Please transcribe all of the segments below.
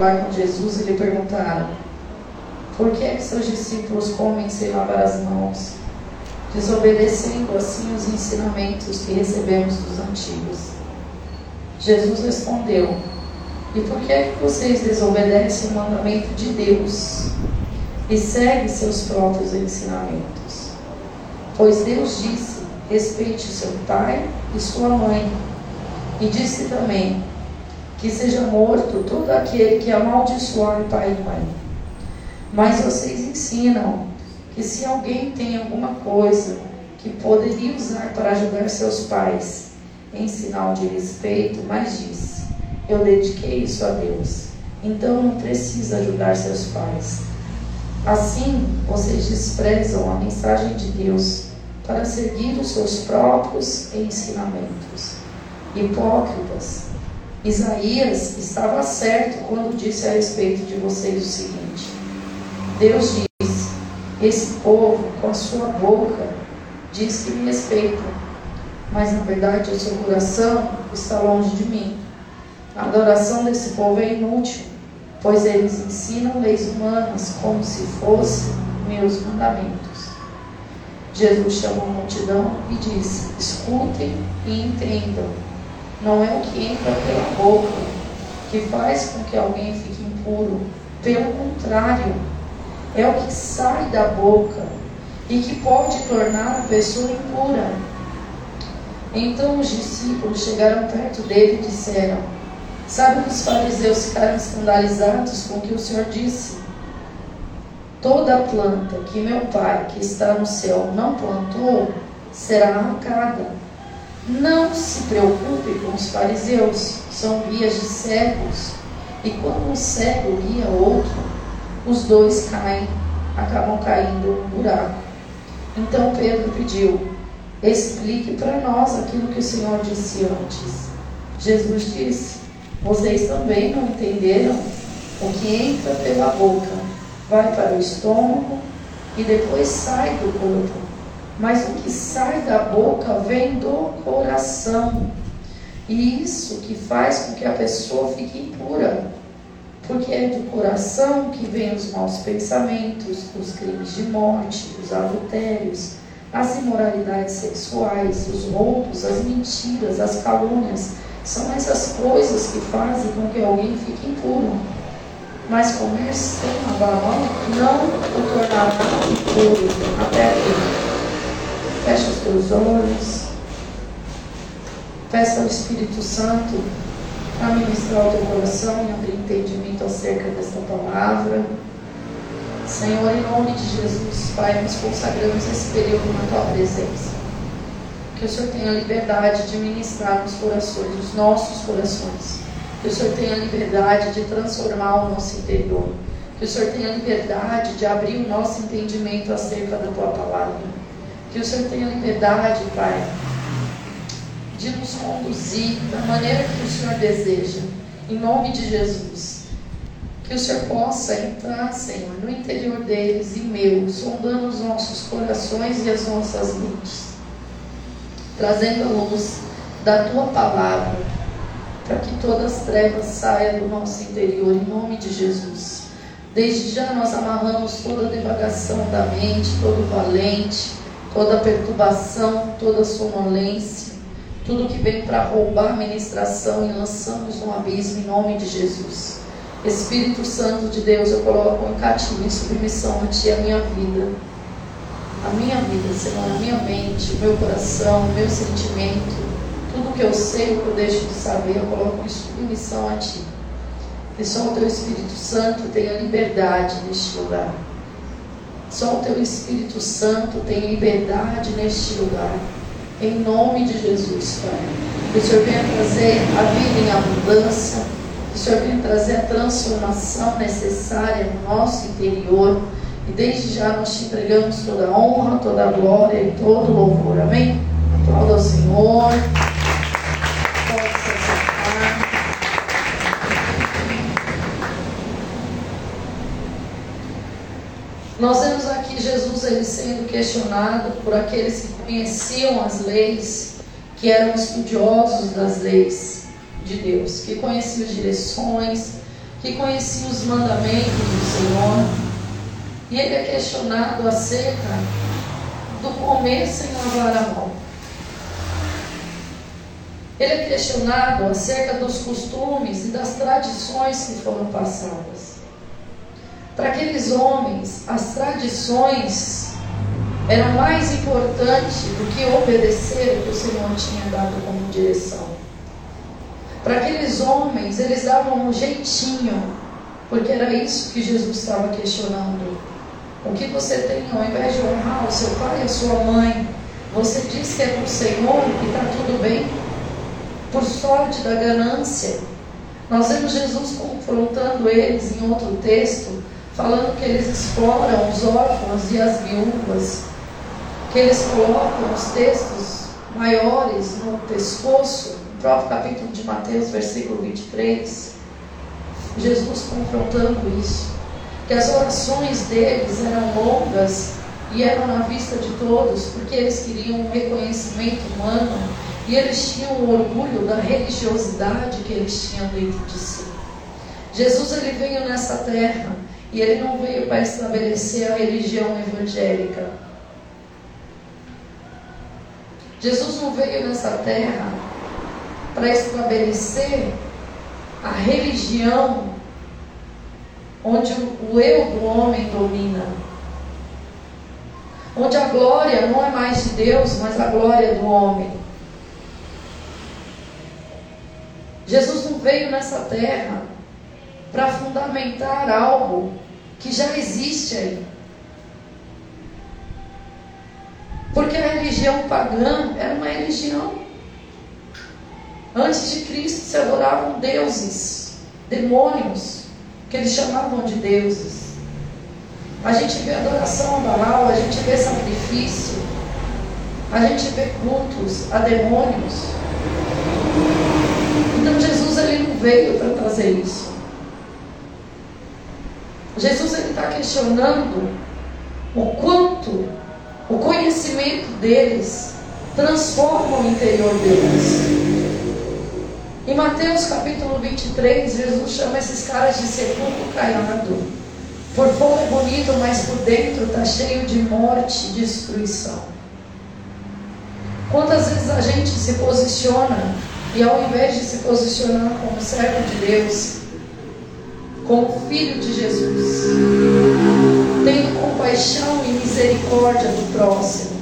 falar com Jesus e lhe perguntaram: Por que, é que seus discípulos comem sem lavar as mãos, desobedecendo assim os ensinamentos que recebemos dos antigos? Jesus respondeu: E por que, é que vocês desobedecem o mandamento de Deus e seguem seus próprios ensinamentos? Pois Deus disse: Respeite seu pai e sua mãe. E disse também: que seja morto todo aquele que amaldiçoar pai e mãe. Mas vocês ensinam que se alguém tem alguma coisa que poderia usar para ajudar seus pais em sinal de respeito, mas diz: Eu dediquei isso a Deus, então não precisa ajudar seus pais. Assim, vocês desprezam a mensagem de Deus para seguir os seus próprios ensinamentos. Hipócritas, Isaías estava certo quando disse a respeito de vocês o seguinte: Deus diz: Esse povo, com a sua boca, diz que me respeita, mas na verdade o seu coração está longe de mim. A adoração desse povo é inútil, pois eles ensinam leis humanas como se fossem meus mandamentos. Jesus chamou a multidão e disse: Escutem e entendam não é o que entra pela boca que faz com que alguém fique impuro. Pelo contrário, é o que sai da boca e que pode tornar a pessoa impura. Então os discípulos chegaram perto dele e disseram: Sabe que os fariseus ficaram escandalizados com o que o Senhor disse? Toda planta que meu Pai, que está no céu, não plantou, será arrancada. Não se preocupe com os fariseus, são guias de cegos. E quando um cego guia outro, os dois caem, acabam caindo no buraco. Então Pedro pediu: explique para nós aquilo que o Senhor disse antes. Jesus disse: vocês também não entenderam? O que entra pela boca vai para o estômago e depois sai do corpo mas o que sai da boca vem do coração. E isso que faz com que a pessoa fique impura. Porque é do coração que vêm os maus pensamentos, os crimes de morte, os adultérios, as imoralidades sexuais, os roubos, as mentiras, as calúnias. São essas coisas que fazem com que alguém fique impuro. Mas comer sem a não o tornará impuro até aqui. Fecha os teus olhos. Peça ao Espírito Santo para ministrar o teu coração e abrir entendimento acerca desta palavra. Senhor, em nome de Jesus, Pai, nos consagramos esse período na tua presença. Que o Senhor tenha liberdade de ministrar nos corações, nos nossos corações. Que o Senhor tenha liberdade de transformar o nosso interior. Que o Senhor tenha liberdade de abrir o nosso entendimento acerca da tua palavra. Que o Senhor tenha liberdade, Pai, de nos conduzir da maneira que o Senhor deseja, em nome de Jesus. Que o Senhor possa entrar, Senhor, no interior deles e meu, sondando os nossos corações e as nossas mentes, trazendo a luz da tua palavra, para que todas as trevas saiam do nosso interior, em nome de Jesus. Desde já nós amarramos toda a devagação da mente, todo valente, toda perturbação, toda sonolência, tudo que vem para roubar a ministração e lançamos no abismo em nome de Jesus. Espírito Santo de Deus, eu coloco em cativo, em submissão a Ti a minha vida. A minha vida, Senhor, a minha mente, o meu coração, o meu sentimento, tudo que eu sei, o que eu deixo de saber, eu coloco em submissão a Ti. Que só o Teu Espírito Santo tenha liberdade neste lugar. Só o teu Espírito Santo tem liberdade neste lugar. Em nome de Jesus, Pai. Que o Senhor venha trazer a vida em abundância. Que o Senhor venha trazer a transformação necessária no nosso interior. E desde já nós te entregamos toda a honra, toda a glória e todo o louvor. Amém? Aplauda ao Senhor. Ele sendo questionado por aqueles que conheciam as leis, que eram estudiosos das leis de Deus, que conheciam as direções, que conhecia os mandamentos do Senhor, e ele é questionado acerca do comer sem lavar a mão. Ele é questionado acerca dos costumes e das tradições que foram passadas. Para aqueles homens, as tradições eram mais importantes do que obedecer o que o Senhor tinha dado como direção. Para aqueles homens, eles davam um jeitinho, porque era isso que Jesus estava questionando. O que você tem ao invés de honrar o seu pai e a sua mãe, você diz que é para o Senhor e está tudo bem? Por sorte da ganância. Nós vemos Jesus confrontando eles em outro texto, falando que eles exploram os órfãos e as viúvas, que eles colocam os textos maiores no pescoço próprio capítulo de Mateus, versículo 23, Jesus confrontando isso, que as orações deles eram longas e eram na vista de todos, porque eles queriam um reconhecimento humano e eles tinham o orgulho da religiosidade que eles tinham dentro de si. Jesus ele veio nessa terra e ele não veio para estabelecer a religião evangélica. Jesus não veio nessa terra para estabelecer a religião onde o eu do homem domina. Onde a glória não é mais de Deus, mas a glória do homem. Jesus não veio nessa terra para fundamentar algo que já existe aí. Porque a religião pagã era uma religião Antes de Cristo se adoravam deuses, demônios, que eles chamavam de deuses. A gente vê adoração a Baal, a gente vê sacrifício, a gente vê cultos a demônios. Então Jesus ele não veio para trazer isso. Jesus está questionando o quanto o conhecimento deles transforma o interior deles. Em Mateus capítulo 23, Jesus chama esses caras de sepulcro caiado. Por fora é bonito, mas por dentro está cheio de morte e destruição. Quantas vezes a gente se posiciona e ao invés de se posicionar como servo de Deus, como filho de Jesus, tendo compaixão e misericórdia do próximo,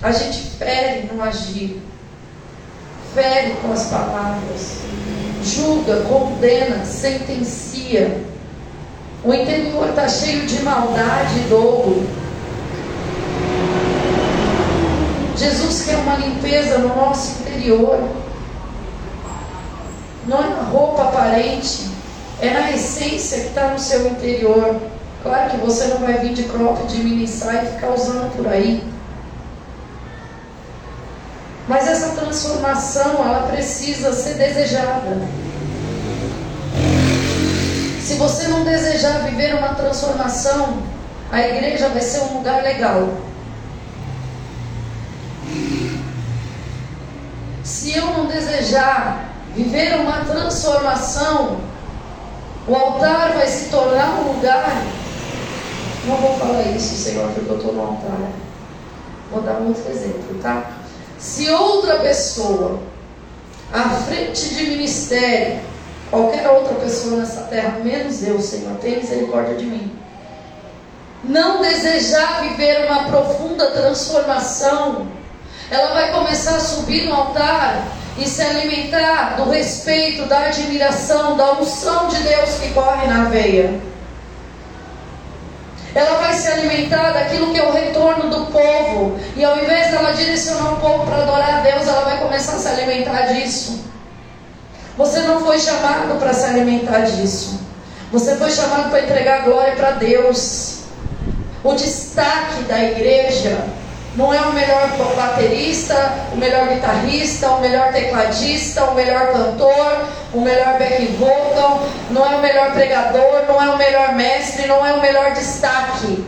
a gente fere no agir fere com as palavras, julga, condena, sentencia. O interior está cheio de maldade e dolo. Jesus quer uma limpeza no nosso interior. Não é na roupa aparente, é na essência que está no seu interior. Claro que você não vai vir de crop, de mini e ficar usando por aí. Mas essa transformação, ela precisa ser desejada. Se você não desejar viver uma transformação, a igreja vai ser um lugar legal. Se eu não desejar viver uma transformação, o altar vai se tornar um lugar. Não vou falar isso, Senhor, porque eu estou no altar. Vou dar um outro exemplo, tá? Se outra pessoa, à frente de ministério, qualquer outra pessoa nessa terra, menos eu, Senhor, tem misericórdia de mim, não desejar viver uma profunda transformação, ela vai começar a subir no altar e se alimentar do respeito, da admiração, da unção de Deus que corre na veia ela vai se alimentar daquilo que é o retorno do povo. E ao invés dela direcionar o povo para adorar a Deus, ela vai começar a se alimentar disso. Você não foi chamado para se alimentar disso. Você foi chamado para entregar glória para Deus. O destaque da igreja não é o melhor baterista, o melhor guitarrista, o melhor tecladista, o melhor cantor, o melhor back vocal, não é o melhor pregador, não é o melhor mestre, não é o melhor destaque.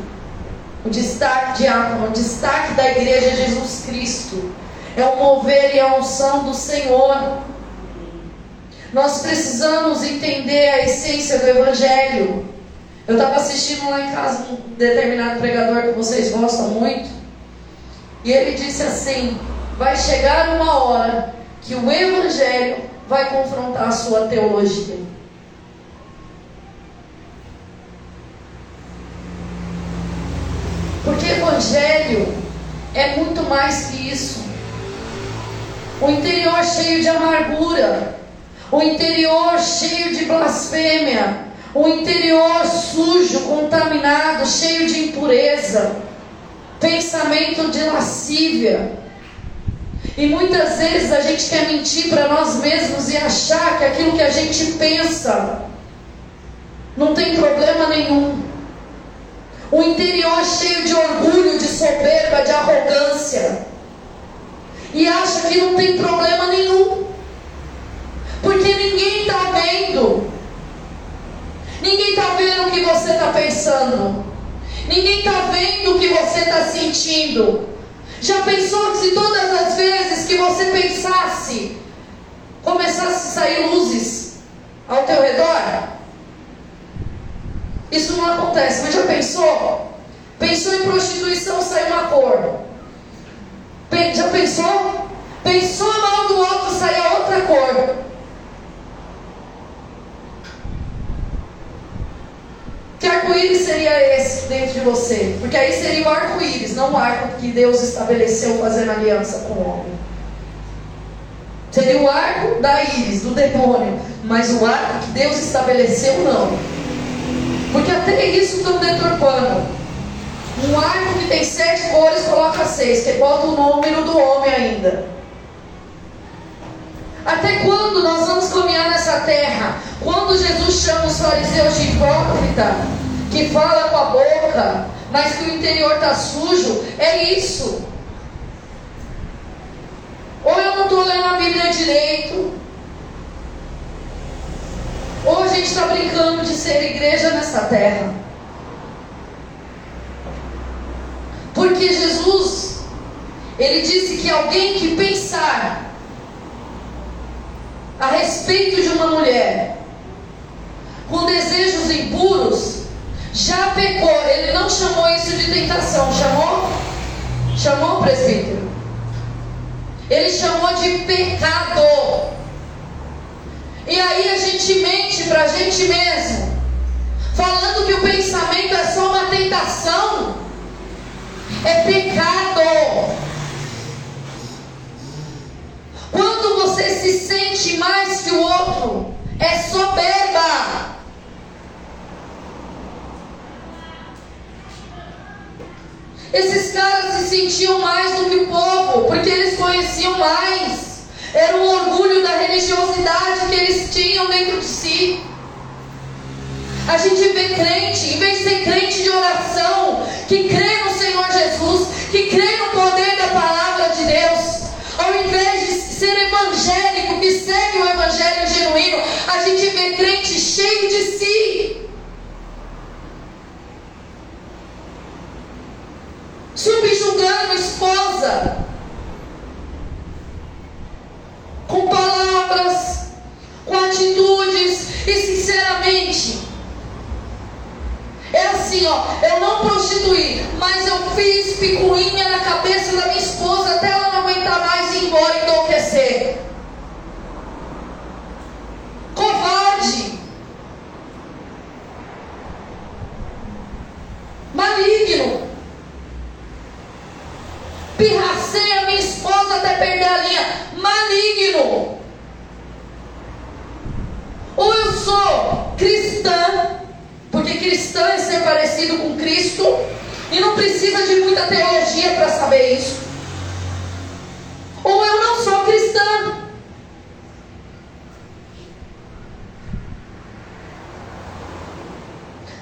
O destaque diácono, o destaque da igreja é Jesus Cristo. É o mover e a unção do Senhor. Nós precisamos entender a essência do Evangelho. Eu estava assistindo lá em casa um determinado pregador que vocês gostam muito, e ele disse assim: vai chegar uma hora que o Evangelho vai confrontar a sua teologia. Porque Evangelho é muito mais que isso. O interior cheio de amargura, o interior cheio de blasfêmia, o interior sujo, contaminado, cheio de impureza, pensamento de lascívia. E muitas vezes a gente quer mentir para nós mesmos e achar que aquilo que a gente pensa não tem problema nenhum. O interior cheio de orgulho, de soberba, de arrogância. E acha que não tem problema nenhum. Porque ninguém está vendo. Ninguém está vendo o que você está pensando. Ninguém está vendo o que você está Já pensou que se todas as vezes que você pensasse, começasse a sair luzes ao teu redor? Isso não acontece, mas já pensou? Pensou em prostituição, sai uma cor. Já pensou? Pensou mão do outro, sai a outra cor. Que arco-íris seria esse dentro de você? Porque aí seria o arco-íris, não o arco que Deus estabeleceu fazendo aliança com o homem. Seria o arco da íris, do demônio. Mas o arco que Deus estabeleceu, não. Porque até isso estão deturpando. Um arco que tem sete cores coloca seis, que bota o número do homem ainda. Até quando nós vamos caminhar nessa terra? Quando Jesus chama os fariseus de hipócrita, que fala com a boca, mas que o interior está sujo, é isso. Ou eu não estou lendo a Bíblia direito, ou a gente está brincando de ser igreja nessa terra. Porque Jesus, ele disse que alguém que pensar a respeito de uma mulher com desejos impuros, já pecou. Ele não chamou isso de tentação, chamou? Chamou, presbítero? Ele chamou de pecado. E aí a gente mente para a gente mesmo, falando que o pensamento é só uma tentação, é pecado. Quando você se sente mais que o outro, é soberba. Esses caras se sentiam mais do que o povo, porque eles conheciam mais. Era o orgulho da religiosidade que eles tinham dentro de si. A gente vê crente, em vez de ser crente de oração, que crê no Senhor Jesus, que crê no poder da palavra de Deus, ao invés de ser evangélico, que segue o evangelho genuíno, a gente vê crente cheio de si. Subjugando esposa, com palavras, com atitudes e sinceramente. É assim, ó, eu não prostituí, mas eu fiz picuinha na cabeça da minha esposa até ela não aguentar mais e ir embora enlouquecer. Covarde. Maligno. Pirracei a minha esposa até perder a linha maligno. Ou eu sou cristã, porque cristã é ser parecido com Cristo, e não precisa de muita teologia para saber isso. Ou eu não sou cristã.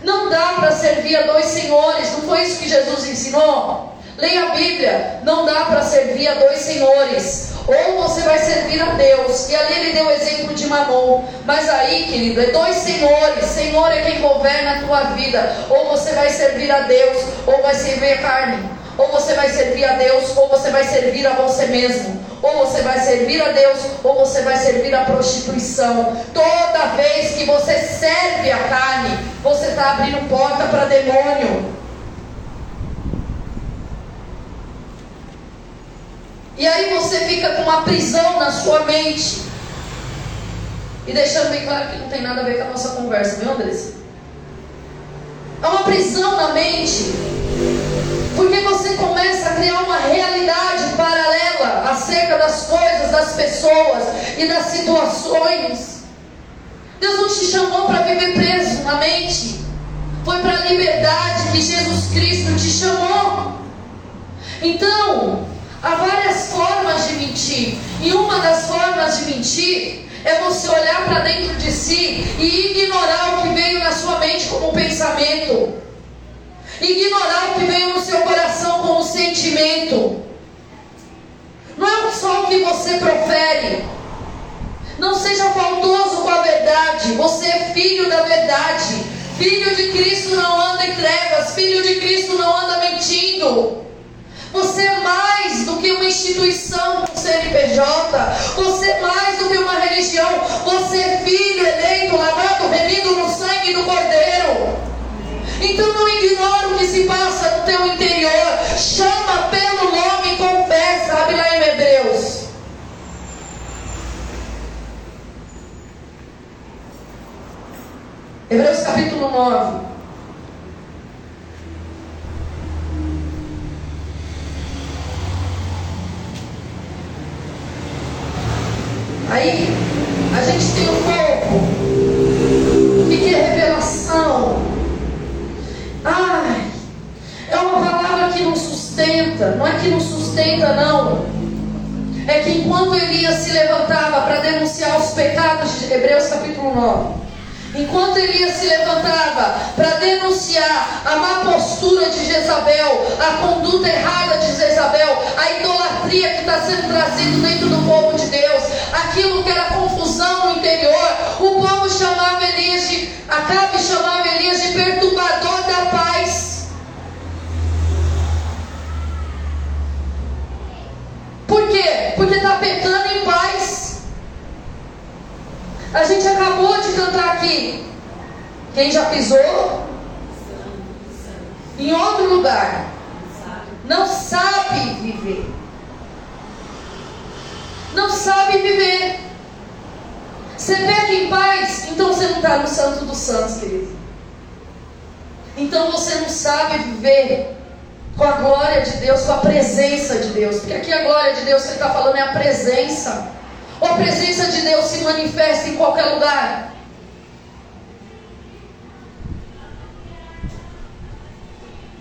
Não dá para servir a dois senhores, não foi isso que Jesus ensinou? Leia a Bíblia, não dá para servir a dois senhores. Ou você vai servir a Deus. E ali ele deu o exemplo de Mamon. Mas aí, querido, é dois senhores. Senhor é quem governa a tua vida. Ou você vai servir a Deus, ou vai servir a carne. Ou você vai servir a Deus, ou você vai servir a você mesmo. Ou você vai servir a Deus, ou você vai servir a prostituição. Toda vez que você serve a carne, você está abrindo porta para demônio. E aí você fica com uma prisão na sua mente. E deixando bem claro que não tem nada a ver com a nossa conversa, viu, Andressa? É uma prisão na mente. Porque você começa a criar uma realidade paralela acerca das coisas, das pessoas e das situações. Deus não te chamou para viver preso na mente. Foi para a liberdade que Jesus Cristo te chamou. Então, há várias formas de mentir. E uma das formas de mentir é você olhar para dentro de si e ignorar o que veio na sua mente como pensamento, ignorar o que veio no seu coração como sentimento. Não é só o que você profere. Não seja faltoso com a verdade. Você é filho da verdade. Filho de Cristo não anda em trevas. Filho de Cristo não anda mentindo. Você é mais do que uma instituição do CNPJ. Você é mais do que uma religião. Você é filho eleito, lavado, remido no sangue do Cordeiro. Então não ignore o que se passa no teu interior. Chama pelo nome e confessa. Abre lá em Hebreus. Hebreus capítulo 9. Aí a gente tem um corpo. O que é revelação? Ai, é uma palavra que não sustenta. Não é que não sustenta, não. É que enquanto Elias se levantava para denunciar os pecados de Hebreus capítulo 9. Enquanto Elias se levantava para denunciar a má postura de Jezabel, a conduta errada de Jezabel, a idolatria que está sendo trazida dentro do povo de Deus, aquilo que era confusão no interior, o povo chamava Elias de, Acabe chamava Elias de perturbador da paz. Por quê? Porque está pecando em paz. A gente acabou de cantar aqui. Quem já pisou? Em outro lugar. Não sabe viver não sabe viver. Você peca em paz, então você não está no santo dos santos, querido. Então você não sabe viver com a glória de Deus, com a presença de Deus. Porque aqui a glória de Deus que ele está falando é a presença. Ou a presença de Deus se manifesta em qualquer lugar.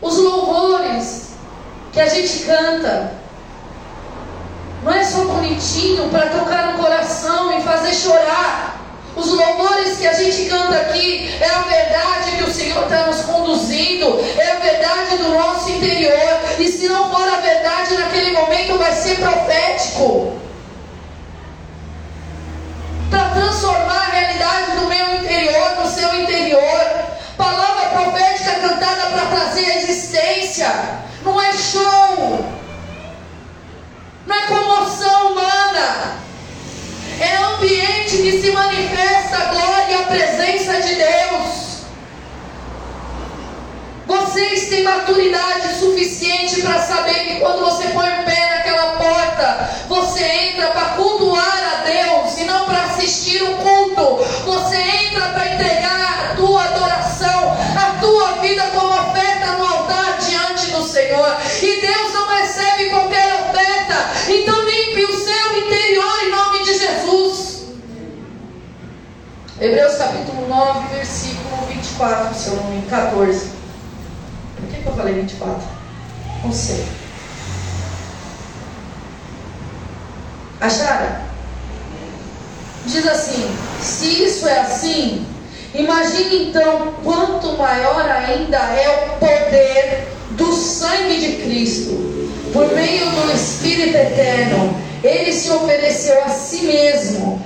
Os louvores que a gente canta, não é só bonitinho para tocar no coração e fazer chorar. Os louvores que a gente canta aqui é a verdade que o Senhor está nos conduzindo, é a verdade do nosso interior. E se não for a verdade naquele momento, vai ser profético transformar a realidade do meu interior no seu interior. Palavra profética cantada para trazer existência, não é show não é comoção humana, é ambiente que se manifesta a glória e a presença de Deus. Vocês têm maturidade suficiente para saber que quando você põe o pé naquela porta, você entra para cultuar a Deus e não para assistir o culto. Você entra para entregar a tua adoração, a tua vida como oferta no altar diante do Senhor. E Deus não recebe qualquer oferta. Então limpe o seu interior em nome de Jesus. Hebreus capítulo 9, versículo 24, se eu não me engano, 14. Por que, que eu falei 24? Não sei. Acharam? Diz assim: se isso é assim, imagine então quanto maior ainda é o poder do sangue de Cristo, por meio do Espírito eterno. Ele se ofereceu a si mesmo,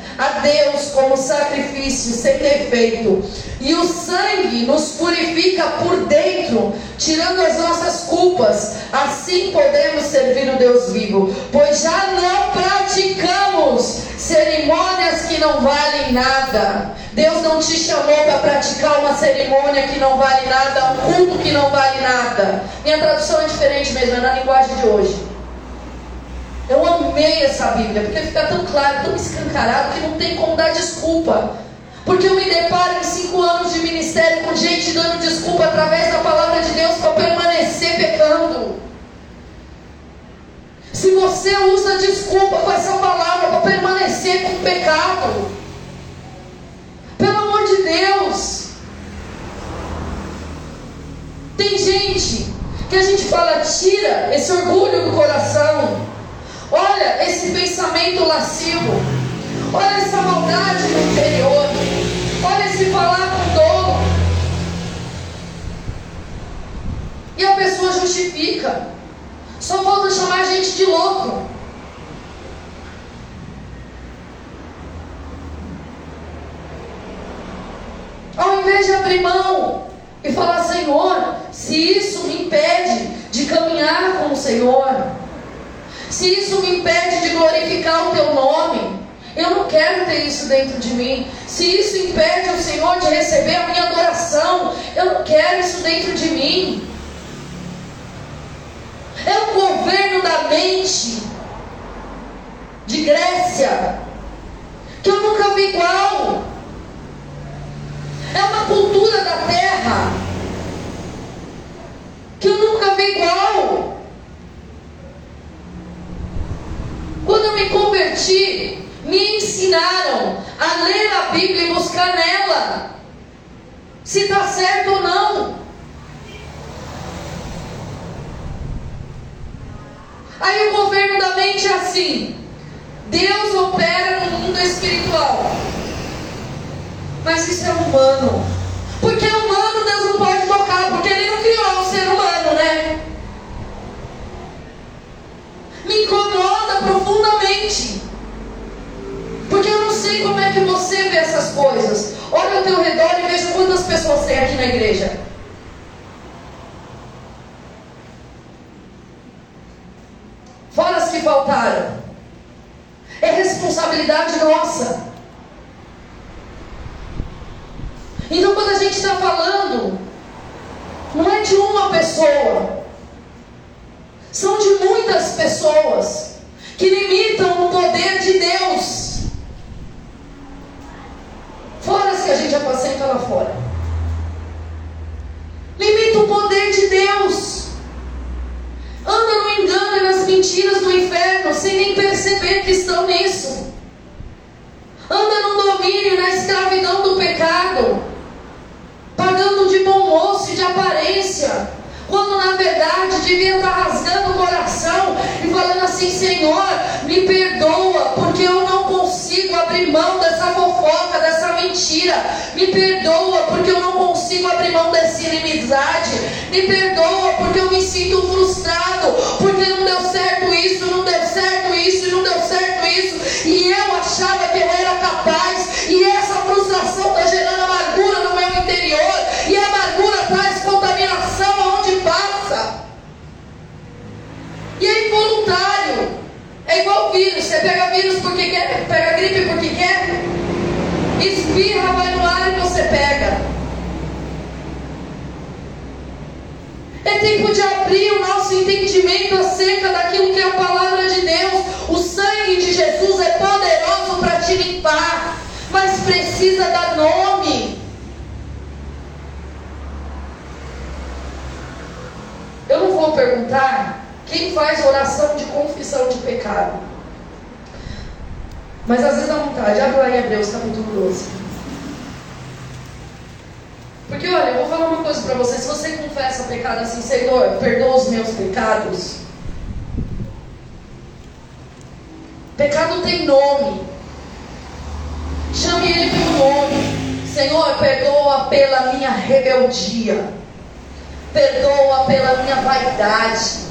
Deus, como sacrifício sem defeito. E o sangue nos purifica por dentro tirando as nossas culpas, assim podemos servir o Deus vivo, pois já não praticamos cerimônias que não valem nada. Deus não te chamou para praticar uma cerimônia que não vale nada, um culto que não vale nada. Minha tradução é diferente mesmo, é na linguagem de hoje. Eu amei essa Bíblia, porque fica tão claro, tão escancarado, que não tem como dar desculpa. Porque eu me deparo em cinco anos de ministério com gente dando desculpa através da palavra de Deus para permanecer pecando. Se você usa desculpa com essa palavra para permanecer com pecado, pelo amor de Deus, tem gente que a gente fala, tira esse orgulho do coração, olha esse pensamento lascivo, olha essa maldade no interior. Olha se falar com dor. E a pessoa justifica. Só falta chamar a gente de louco. Ao invés de abrir mão e falar, Senhor, se isso me impede de caminhar com o Senhor, se isso me impede de glorificar o teu nome, eu não quero ter isso dentro de mim. Se isso impede o Senhor de receber a minha adoração, eu não quero isso dentro de mim. É o governo da mente de Grécia que eu nunca vi igual. É uma cultura da terra que eu nunca vi igual. Quando eu me converti, me ensinaram a ler a Bíblia e buscar nela se está certo ou não. Aí o governo da mente é assim: Deus opera no mundo espiritual, mas isso é humano. Porque é essas coisas. Olha ao teu redor e veja quantas pessoas tem aqui na igreja. Fora as que faltaram. É responsabilidade nossa. Então, quando a gente está falando, não é de uma pessoa, são de muitas pessoas que limitam o poder de Deus. Gente apacenta lá fora. Limita o poder de Deus. Anda no engano e nas mentiras do inferno, sem nem perceber que estão nisso. Anda no domínio, na escravidão do pecado, pagando de bom moço e de aparência, quando na verdade devia estar rasgando o coração e falando assim: Senhor, me perdoa, porque eu não abrir mão dessa fofoca, dessa mentira. Me perdoa, porque eu não consigo abrir mão dessa inimizade. Me perdoa, porque eu me sinto frustrado, porque não deu certo isso, não deu certo isso, não deu certo isso. E eu achava que eu era capaz, e essa frustração está gerando amargura no meu interior, e a amargura traz contaminação aonde passa. E é involuntário. É igual vírus. Você pega vírus porque quer, pega gripe porque quer. Espirra, vai no ar e você pega. É tempo de abrir o nosso entendimento acerca daquilo que é a palavra de Deus. O sangue de Jesus é poderoso para te limpar, mas precisa dar nome. Eu não vou perguntar quem faz oração de confissão de pecado. Mas às vezes dá vontade. Abre lá em Hebreus capítulo 12. Porque olha, eu vou falar uma coisa para você. Se você confessa pecado assim, Senhor, perdoa os meus pecados. Pecado tem nome. Chame ele pelo nome. Senhor, perdoa pela minha rebeldia. Perdoa pela minha vaidade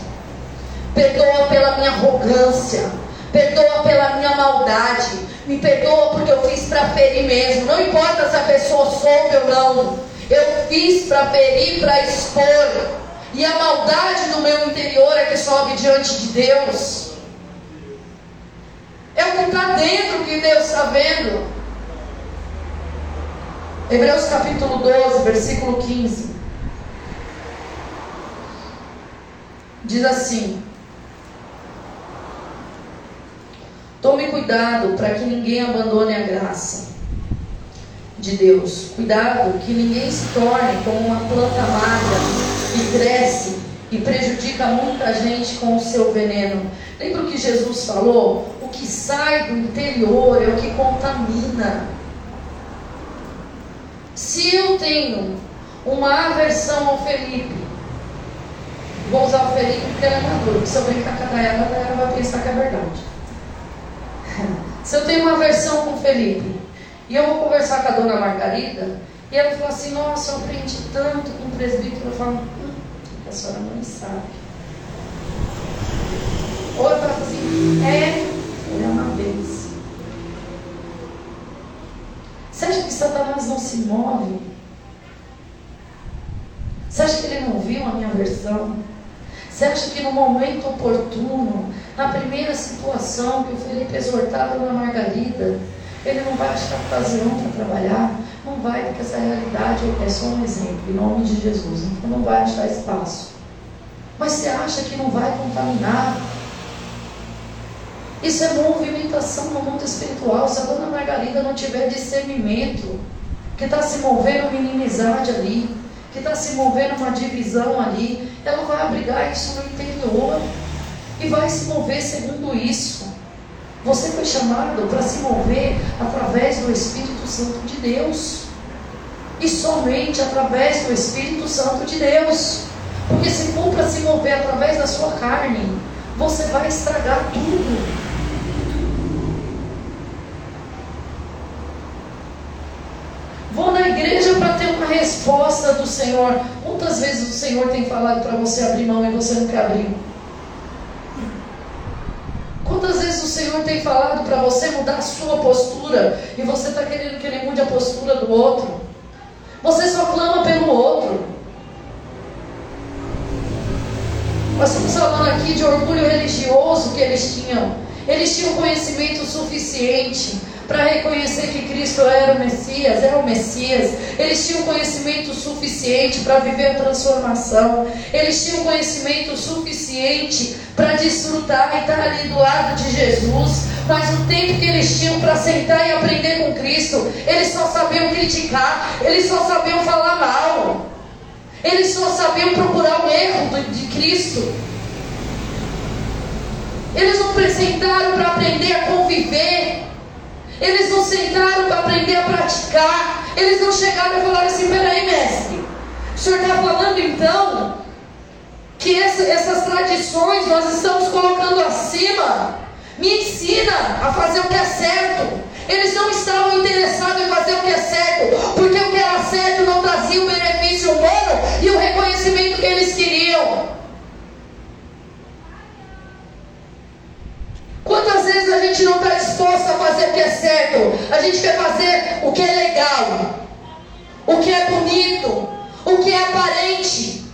perdoa pela minha arrogância, perdoa pela minha maldade, me perdoa porque eu fiz para ferir mesmo. Não importa se a pessoa soube ou não, eu fiz para ferir, para expor. e a maldade do meu interior é que sobe diante de Deus. É o que está dentro que Deus está vendo. Hebreus capítulo 12, versículo 15. Diz assim: Tome cuidado para que ninguém abandone a graça de Deus. Cuidado que ninguém se torne como uma planta magra que cresce e prejudica muita gente com o seu veneno. Lembra o que Jesus falou? O que sai do interior é o que contamina. Se eu tenho uma aversão ao Felipe, vou usar o Felipe porque ele é maduro. Se eu brincar com a Dayana, a Dayana vai pensar que é verdade. Se eu tenho uma aversão com o Felipe, e eu vou conversar com a dona Margarida, e ela falou assim, nossa, eu aprendi tanto com o presbítero. Eu falo, hum, a senhora não sabe. Ou eu falo assim, é, ele é uma vez. Você acha que Satanás não se move? Você acha que ele não viu a minha versão? Você acha que no momento oportuno, na primeira situação que o Felipe exortava na Margarida, ele não vai achar ocasião para trabalhar? Não vai, porque essa realidade é só um exemplo, em nome de Jesus. Então não vai achar espaço. Mas você acha que não vai contaminar? Isso é movimentação no mundo espiritual. Se a dona Margarida não tiver discernimento, que está se movendo uma inimizade ali, que está se movendo uma divisão ali, ela vai abrigar isso no interior e vai se mover segundo isso. Você foi chamado para se mover através do Espírito Santo de Deus. E somente através do Espírito Santo de Deus. Porque se for para se mover através da sua carne, você vai estragar tudo. Vou na igreja para ter uma resposta do Senhor. Quantas vezes o Senhor tem falado para você abrir mão e você quer abrir? Quantas vezes o Senhor tem falado para você mudar a sua postura e você está querendo que Ele mude a postura do outro? Você só clama pelo outro. Nós estamos falando aqui de orgulho religioso que eles tinham. Eles tinham conhecimento suficiente para reconhecer que Cristo era o Messias, era o Messias. Eles tinham conhecimento suficiente para viver a transformação. Eles tinham conhecimento suficiente para desfrutar e estar ali do lado de Jesus. Mas o tempo que eles tinham para sentar e aprender com Cristo, eles só sabiam criticar, eles só sabiam falar mal. Eles só sabiam procurar o erro de Cristo. Eles não sentaram para aprender a conviver. Eles não sentaram para aprender a praticar. Eles não chegaram e falaram assim: peraí, mestre, o senhor está falando então que essa, essas tradições nós estamos colocando acima? Me ensina a fazer o que é certo. Eles não estavam interessados em fazer o que é certo, porque o que era certo não trazia o benefício humano e o reconhecimento que eles queriam. Quantas vezes a gente não está disposto a fazer o que é certo? A gente quer fazer o que é legal, o que é bonito, o que é aparente.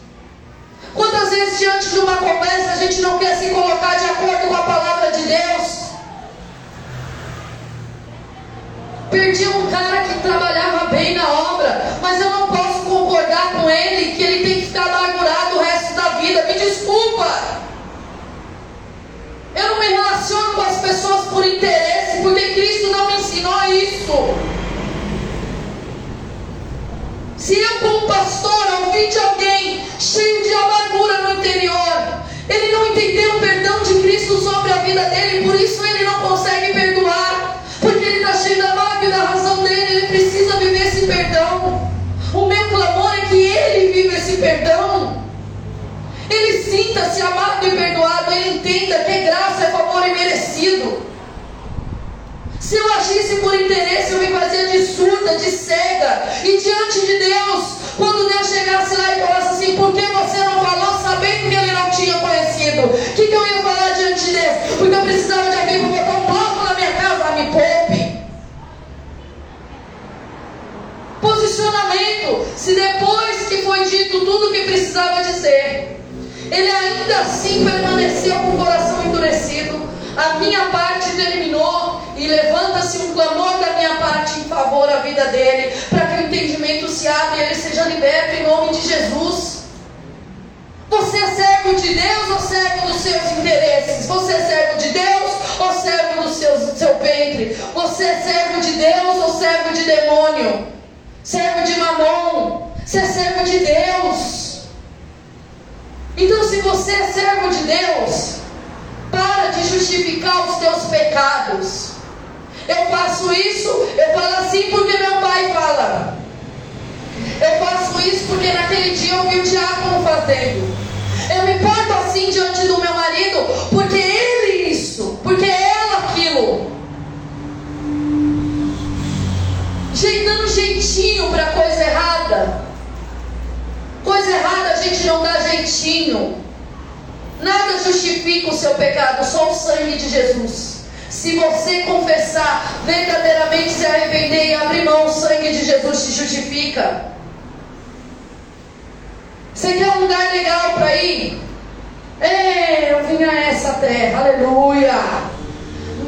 Quantas vezes diante de uma conversa a gente não quer se colocar de acordo com a palavra de Deus? Perdi um cara que trabalhava bem na obra, mas eu não posso concordar com ele que ele tem que ficar amargurado o resto da vida. Me desculpa. Eu não me relaciono com as pessoas por interesse, porque Cristo não me ensinou isso. Se eu, como pastor, ouvir de alguém cheio de amargura no interior, ele não entendeu o perdão de Cristo sobre a vida dele, por isso ele não consegue perdoar, porque ele está cheio da mágoa e da razão dele, ele precisa viver esse perdão. O meu clamor é que ele viva esse perdão. Ele sinta-se amado e perdoado, ele entenda que graça é favor imerecido. Se eu agisse por interesse, eu me fazia de surda, de cega. E diante de Deus, quando Deus chegasse lá e falasse assim, por que você não falou sabendo que ele não tinha conhecido? O que, que eu ia falar diante de Deus? Porque eu precisava de alguém para botar um bloco na minha casa, me poupe. Posicionamento. Se depois que foi dito tudo o que precisava dizer, ele ainda assim permaneceu com o coração endurecido. A minha parte terminou e levanta-se um clamor da minha parte em favor da vida dele, para que o entendimento se abra e ele seja liberto em nome de Jesus. Você é servo de Deus ou servo dos seus interesses? Você é servo de Deus ou servo do seu, do seu ventre? Você é servo de Deus ou servo de demônio? Servo de mamon? Você é servo de Deus. Então, se você é servo de Deus, para de justificar os teus pecados. Eu faço isso, eu falo assim porque meu pai fala. Eu faço isso porque naquele dia eu vi o diácono fazendo. Eu me porto assim diante do meu marido porque ele isso, porque ela aquilo. Dando jeitinho para coisa errada. Coisa errada a gente não dá jeitinho. Nada justifica o seu pecado, só o sangue de Jesus. Se você confessar, verdadeiramente se arrepender e abrir mão, o sangue de Jesus te justifica. Você quer um lugar legal para ir? É, eu vim a essa terra, aleluia.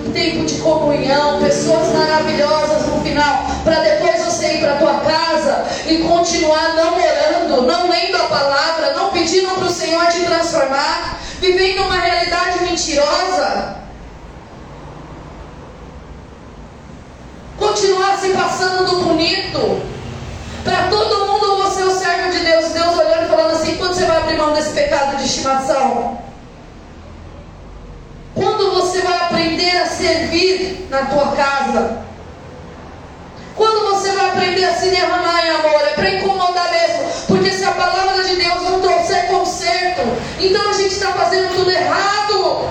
Um tempo de comunhão, pessoas maravilhosas no final, para depois você ir para tua casa e continuar não orando, não lendo a palavra, não pedindo para o Senhor te transformar, vivendo uma realidade mentirosa. Continuar se passando do bonito. Para todo mundo você é o servo de Deus, Deus olhando e falando assim, quando você vai abrir mão desse pecado de estimação? Quando você vai aprender a servir na tua casa? Quando você vai aprender a se derramar em amor? É para incomodar mesmo. Porque se a palavra de Deus não trouxer conserto, então a gente está fazendo tudo errado.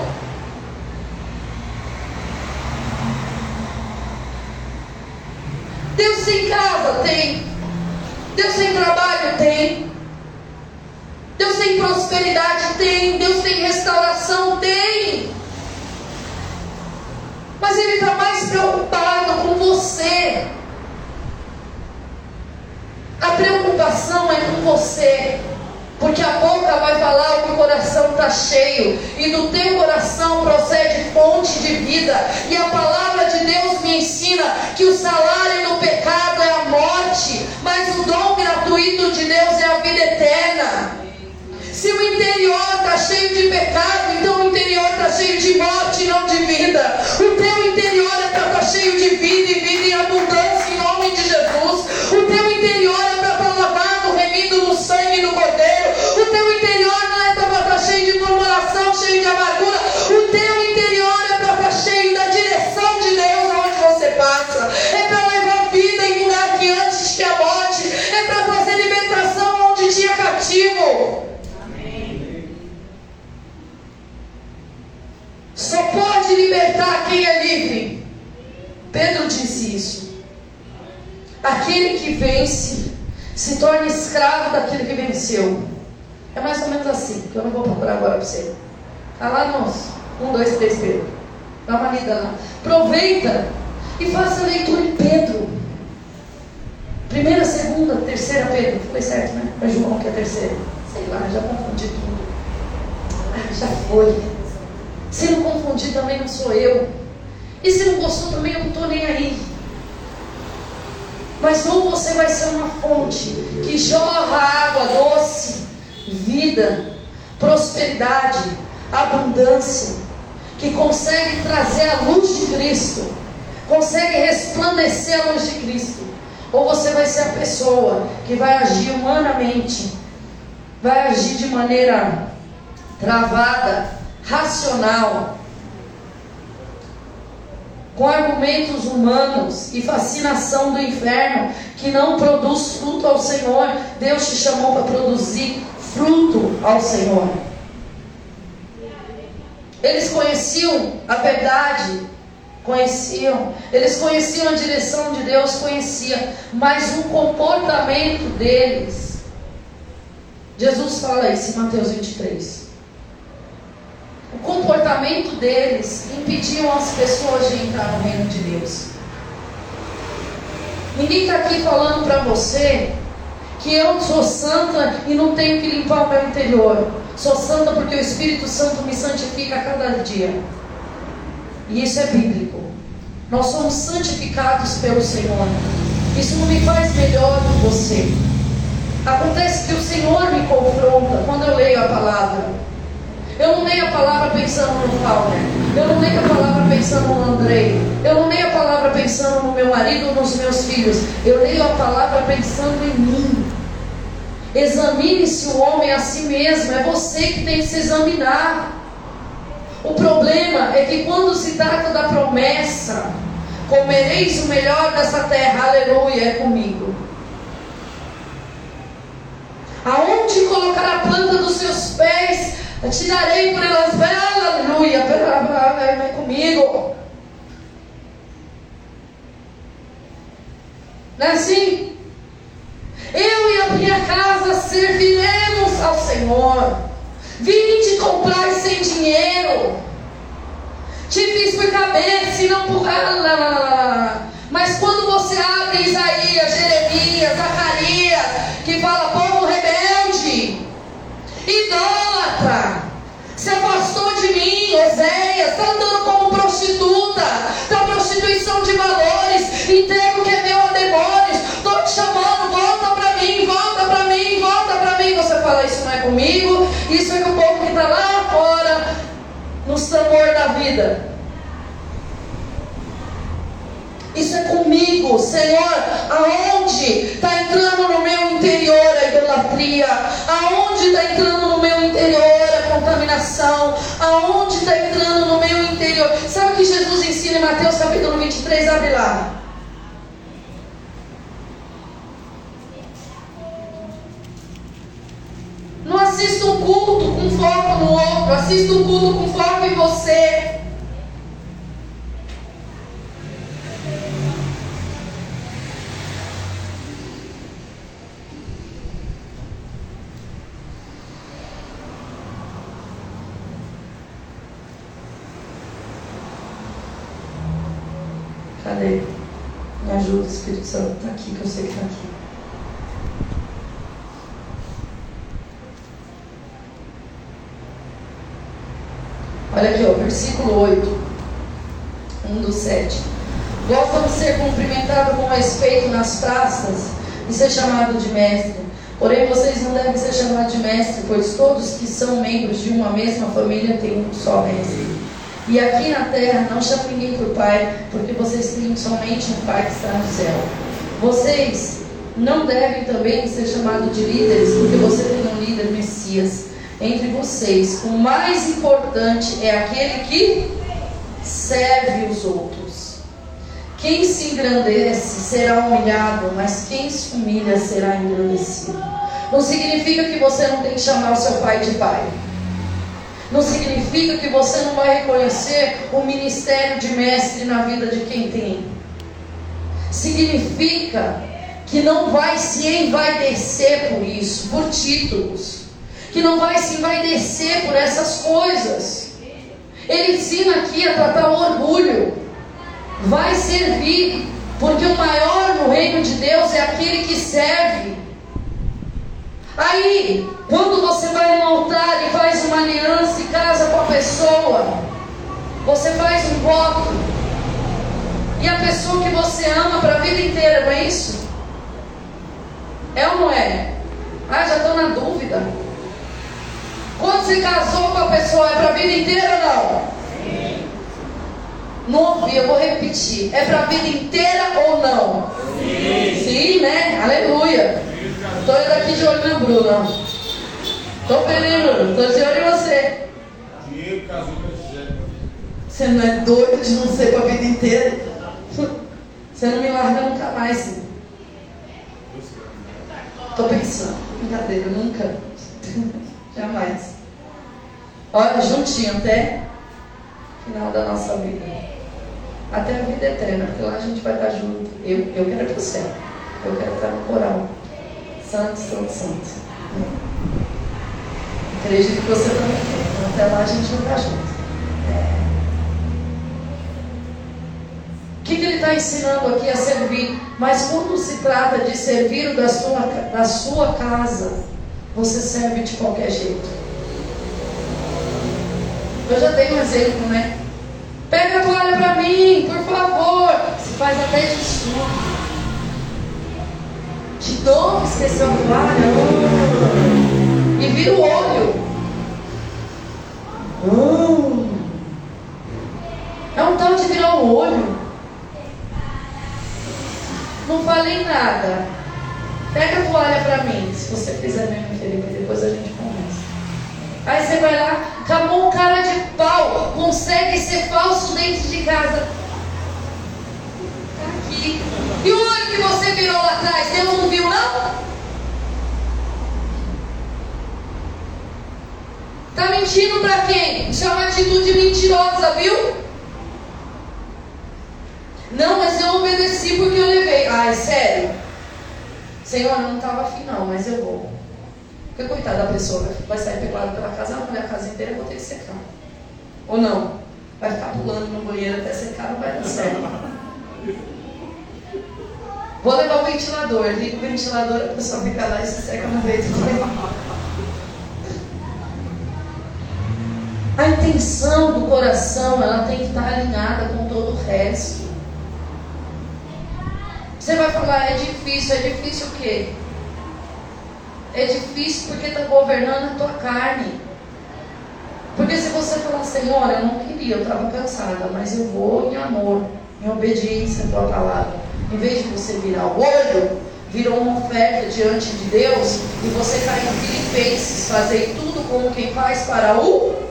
Deus tem casa? Tem. Deus tem trabalho? Tem. Deus tem prosperidade? Tem. Deus tem restauração? Tem. Mas Ele está mais preocupado com você. A preocupação é com você. Porque a boca vai falar o que o coração está cheio, e do teu coração procede fonte de vida. E a palavra de Deus me ensina que o salário do pecado é a morte, mas o dom gratuito de Deus é a vida eterna. Se o interior está cheio de pecado, então o interior está cheio de morte e não de vida. O teu interior é para estar tá cheio de vida e vida em abundância em nome de Jesus. O teu interior é para estar tá lavado, remido no sangue do Cordeiro. O teu interior não é para estar tá cheio de murmuração, cheio de amargura. O teu interior é para estar cheio da direção de Deus aonde você passa. É para levar vida em lugar que antes tinha morte. É para trazer libertação onde tinha cativo. Só pode libertar quem é livre. Pedro disse isso. Aquele que vence se torna escravo daquele que venceu. É mais ou menos assim, que eu não vou procurar agora para você. Está lá nos 1, 2, 3 Pedro. Dá uma lida lá. Aproveita e faça a leitura em Pedro. Primeira, segunda, terceira Pedro. Foi certo, né? Mas João que é terceira. Sei lá, já confundi tudo. Ah, já foi. Se não confundir, também não sou eu. E se não gostou, também eu não estou nem aí. Mas ou você vai ser uma fonte que jorra água doce, vida, prosperidade, abundância, que consegue trazer a luz de Cristo, consegue resplandecer a luz de Cristo. Ou você vai ser a pessoa que vai agir humanamente, vai agir de maneira travada, racional, com argumentos humanos e fascinação do inferno, que não produz fruto ao Senhor. Deus te chamou para produzir fruto ao Senhor. Eles conheciam a verdade, conheciam, eles conheciam a direção de Deus, conheciam, mas o comportamento deles. Jesus fala isso em Mateus 23 o comportamento deles impediam as pessoas de entrar no reino de Deus. Ninguém está aqui falando para você que eu sou santa e não tenho que limpar o meu interior. Sou santa porque o Espírito Santo me santifica a cada dia. E isso é bíblico. Nós somos santificados pelo Senhor. Isso não me faz melhor que você. Acontece que o Senhor me confronta quando eu leio a palavra. Eu não leio a palavra pensando no Fauner. Eu não leio a palavra pensando no Andrei. Eu não leio a palavra pensando no meu marido ou nos meus filhos. Eu leio a palavra pensando em mim. Examine-se o homem a si mesmo. É você que tem que se examinar. O problema é que quando se trata da promessa, comereis o melhor dessa terra, aleluia, é comigo. Aonde colocar a planta dos seus pés, tirarei por elas, aleluia, é comigo. Não é assim? Eu e a minha casa serviremos ao Senhor. Vim te comprar sem dinheiro. Te fiz por cabeça e não por. Mas quando você abre Isaías, Jeremias, Zacarias, que fala povo rebelde, idólatra, se afastou de mim, Oséias, está andando como prostituta, está prostituição de valores, entrega comigo, isso é com o povo que está lá fora, no tambor da vida. Isso é comigo, Senhor. Aonde está entrando no meu interior a idolatria? Aonde está entrando no meu interior a contaminação? Aonde está entrando no meu interior? Sabe o que Jesus ensina em Mateus capítulo 23? Abre lá. Não assista um culto com foco no outro, assista um culto com foco em você. Cadê? Me ajuda, Espírito Santo está aqui, que eu sei que está aqui. Olha aqui, ó, versículo 8, 1 do 7. Gostam de ser cumprimentados com respeito nas praças e ser chamado de mestre. Porém, vocês não devem ser chamados de mestre, pois todos que são membros de uma mesma família têm um só mestre. E aqui na terra não chame ninguém por pai, porque vocês têm somente um pai que está no céu. Vocês não devem também ser chamados de líderes, porque você tem um líder Messias entre vocês. O mais importante é aquele que serve os outros. Quem se engrandece será humilhado, mas quem se humilha será engrandecido. Não significa que você não tem que chamar o seu pai de pai. Não significa que você não vai reconhecer o ministério de mestre na vida de quem tem. Significa que não vai se envaidecer por isso, por títulos que não vai se envaidecer por essas coisas. Ele ensina aqui a tratar o orgulho. Vai servir, porque o maior no reino de Deus é aquele que serve. Aí, quando você vai no altar e faz uma aliança e casa com a pessoa, você faz um voto. E a pessoa que você ama para a vida inteira, não é isso? É ou não é? Ah, já estou na dúvida. Quando se casou com a pessoa, é para a vida inteira ou não? Sim. Não ouvi, eu vou repetir. É para a vida inteira ou não? Sim. Sim, né? Aleluia. Estou indo aqui de olho no Bruno. Estou feliz, Bruno. Estou de olho em você. Diego casou com Você não é doido de não ser para a vida inteira? Você não me larga nunca mais. Estou pensando. Brincadeira, nunca. Jamais. Olha, juntinho até o final da nossa vida. Até a vida eterna, porque lá a gente vai estar junto. Eu, eu quero ir para o céu. Eu quero estar no coral. Santo, santo, santo. Acredito que você também quer. Então, até lá a gente vai estar junto. É. O que, que ele está ensinando aqui a servir? Mas quando se trata de servir da sua, da sua casa, você serve de qualquer jeito. Eu já dei um exemplo, né? Pega a toalha para mim, por favor. Se faz até de sono. Te dou, esqueceu a toalha. E vira o olho. Oh. É um tal de virar o olho. Não falei nada. Pega a toalha para mim, se você fizer mesmo, Depois a gente conversa. Aí você vai lá, acabou um cara de pau, consegue ser falso dentro de casa. Tá aqui. E o olho que você virou lá atrás, Deus não viu não? Tá mentindo para quem? Isso é uma atitude mentirosa, viu? Não, mas eu obedeci porque eu levei. Ai, sério? Senhor, eu não estava afim não, mas eu vou. Porque coitada da pessoa vai sair pegada pela casa, ela mulher a casa inteira, eu vou ter que secar. Ou não? Vai ficar pulando no banheiro até secar, não vai dar certo. Vou levar o ventilador, liga o ventilador, a pessoa fica lá e se seca no meio A intenção do coração, ela tem que estar alinhada com todo o resto. Você vai falar, é difícil, é difícil o quê? É difícil porque está governando a tua carne. Porque se você falar, Senhor, eu não queria, eu estava cansada, mas eu vou em amor, em obediência à tua palavra. Em vez de você virar o olho, virou uma oferta diante de Deus e você cai em Filipenses, fazer tudo como quem faz para o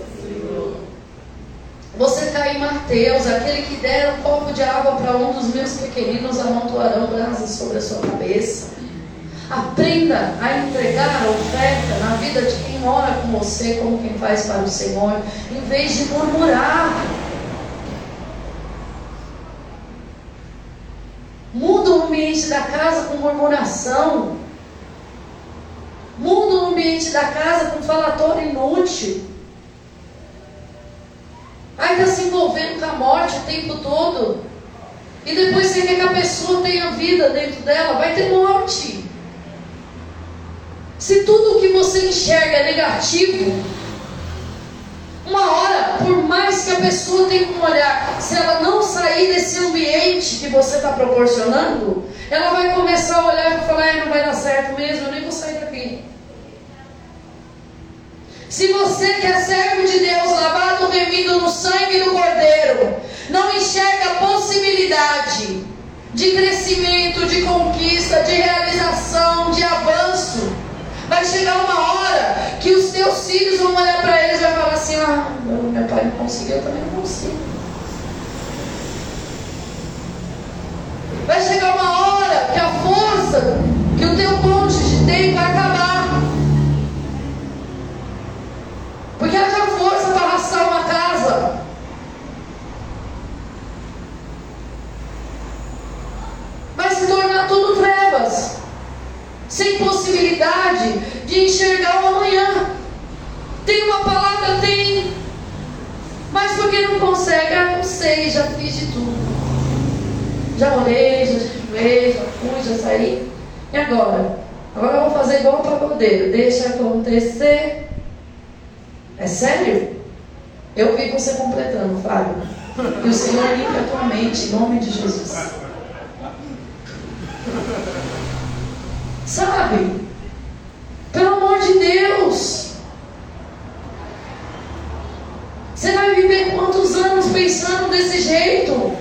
você cai em Mateus, aquele que der um copo de água para um dos meus pequeninos amontoarão brasas sobre a sua cabeça. Aprenda a entregar a oferta na vida de quem ora com você, como quem faz para o Senhor, em vez de murmurar. Muda o ambiente da casa com murmuração. Muda o ambiente da casa com falatório inútil. Aí está se envolvendo com a morte o tempo todo. E depois você quer que a pessoa tenha vida dentro dela, vai ter morte. Se tudo o que você enxerga é negativo, uma hora, por mais que a pessoa tenha um olhar, se ela não sair desse ambiente que você está proporcionando, ela vai começar a olhar e falar: é, não vai dar certo mesmo, eu nem vou sair daqui. Se você que é servo de Deus, lavado, remido no sangue do Cordeiro, não enxerga a possibilidade de crescimento, de conquista, de realização, de avanço, vai chegar uma hora que os teus filhos vão olhar para eles e vão falar assim: ah, meu pai não conseguiu, eu também não consigo. Vai chegar uma hora que a força que o teu cônjuge tem vai acabar. Porque haja força para arrastar uma casa. Vai se tornar tudo trevas. Sem possibilidade de enxergar o amanhã. Tem uma palavra, tem. Mas porque não consegue, ah, não sei, já fiz de tudo. Já orei, já jejuei, já fui, já saí. E agora? Agora eu vou fazer igual o pagodeiro. Deixa acontecer. É sério? Eu vi você completando, Fábio. Que o Senhor limpe a tua mente, em nome de Jesus. Sabe? Pelo amor de Deus. Você vai viver quantos anos pensando desse jeito?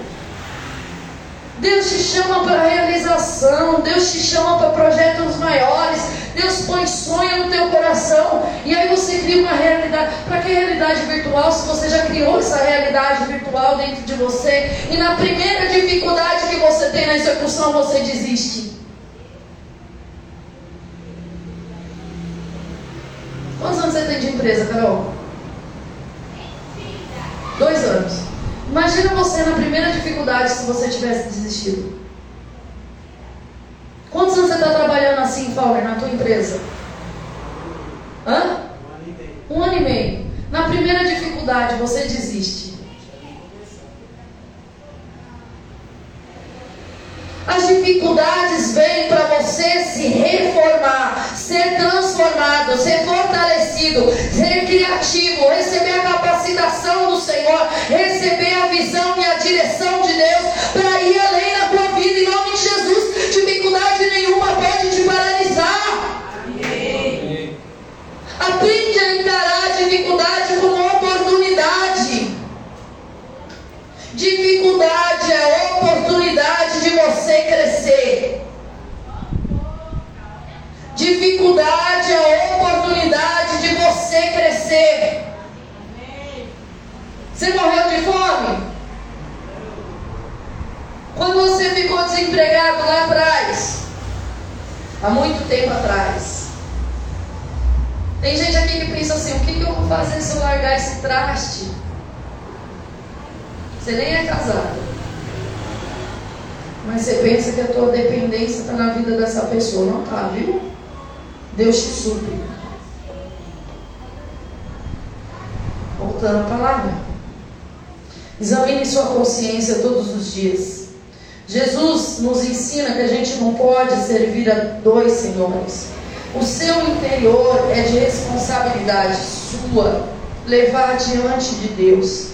Deus te chama para realização, Deus te chama para projetos maiores, Deus põe sonho no teu coração e aí você cria uma realidade. Para que realidade virtual se você já criou essa realidade virtual dentro de você e na primeira dificuldade que você tem na execução você desiste? Quantos anos você tem de empresa, Carol? Dois anos. Imagina você na primeira dificuldade se você tivesse desistido. Quantos anos você está trabalhando assim, Fowler, na tua empresa? Hã? Um ano e meio. Na primeira dificuldade, você desiste. As dificuldades vêm para você se reformar, ser transformado, ser fortalecido, ser criativo, receber a capacitação dificuldade a oportunidade de você crescer. Você morreu de fome? Quando você ficou desempregado lá atrás, há muito tempo atrás, tem gente aqui que pensa assim: o que, que eu vou fazer se eu largar esse traste? Você nem é casado. Mas você pensa que a tua dependência está na vida dessa pessoa. Não está, viu? Deus te supre. Voltando à palavra. Examine sua consciência todos os dias. Jesus nos ensina que a gente não pode servir a dois senhores. O seu interior é de responsabilidade sua levar diante de Deus.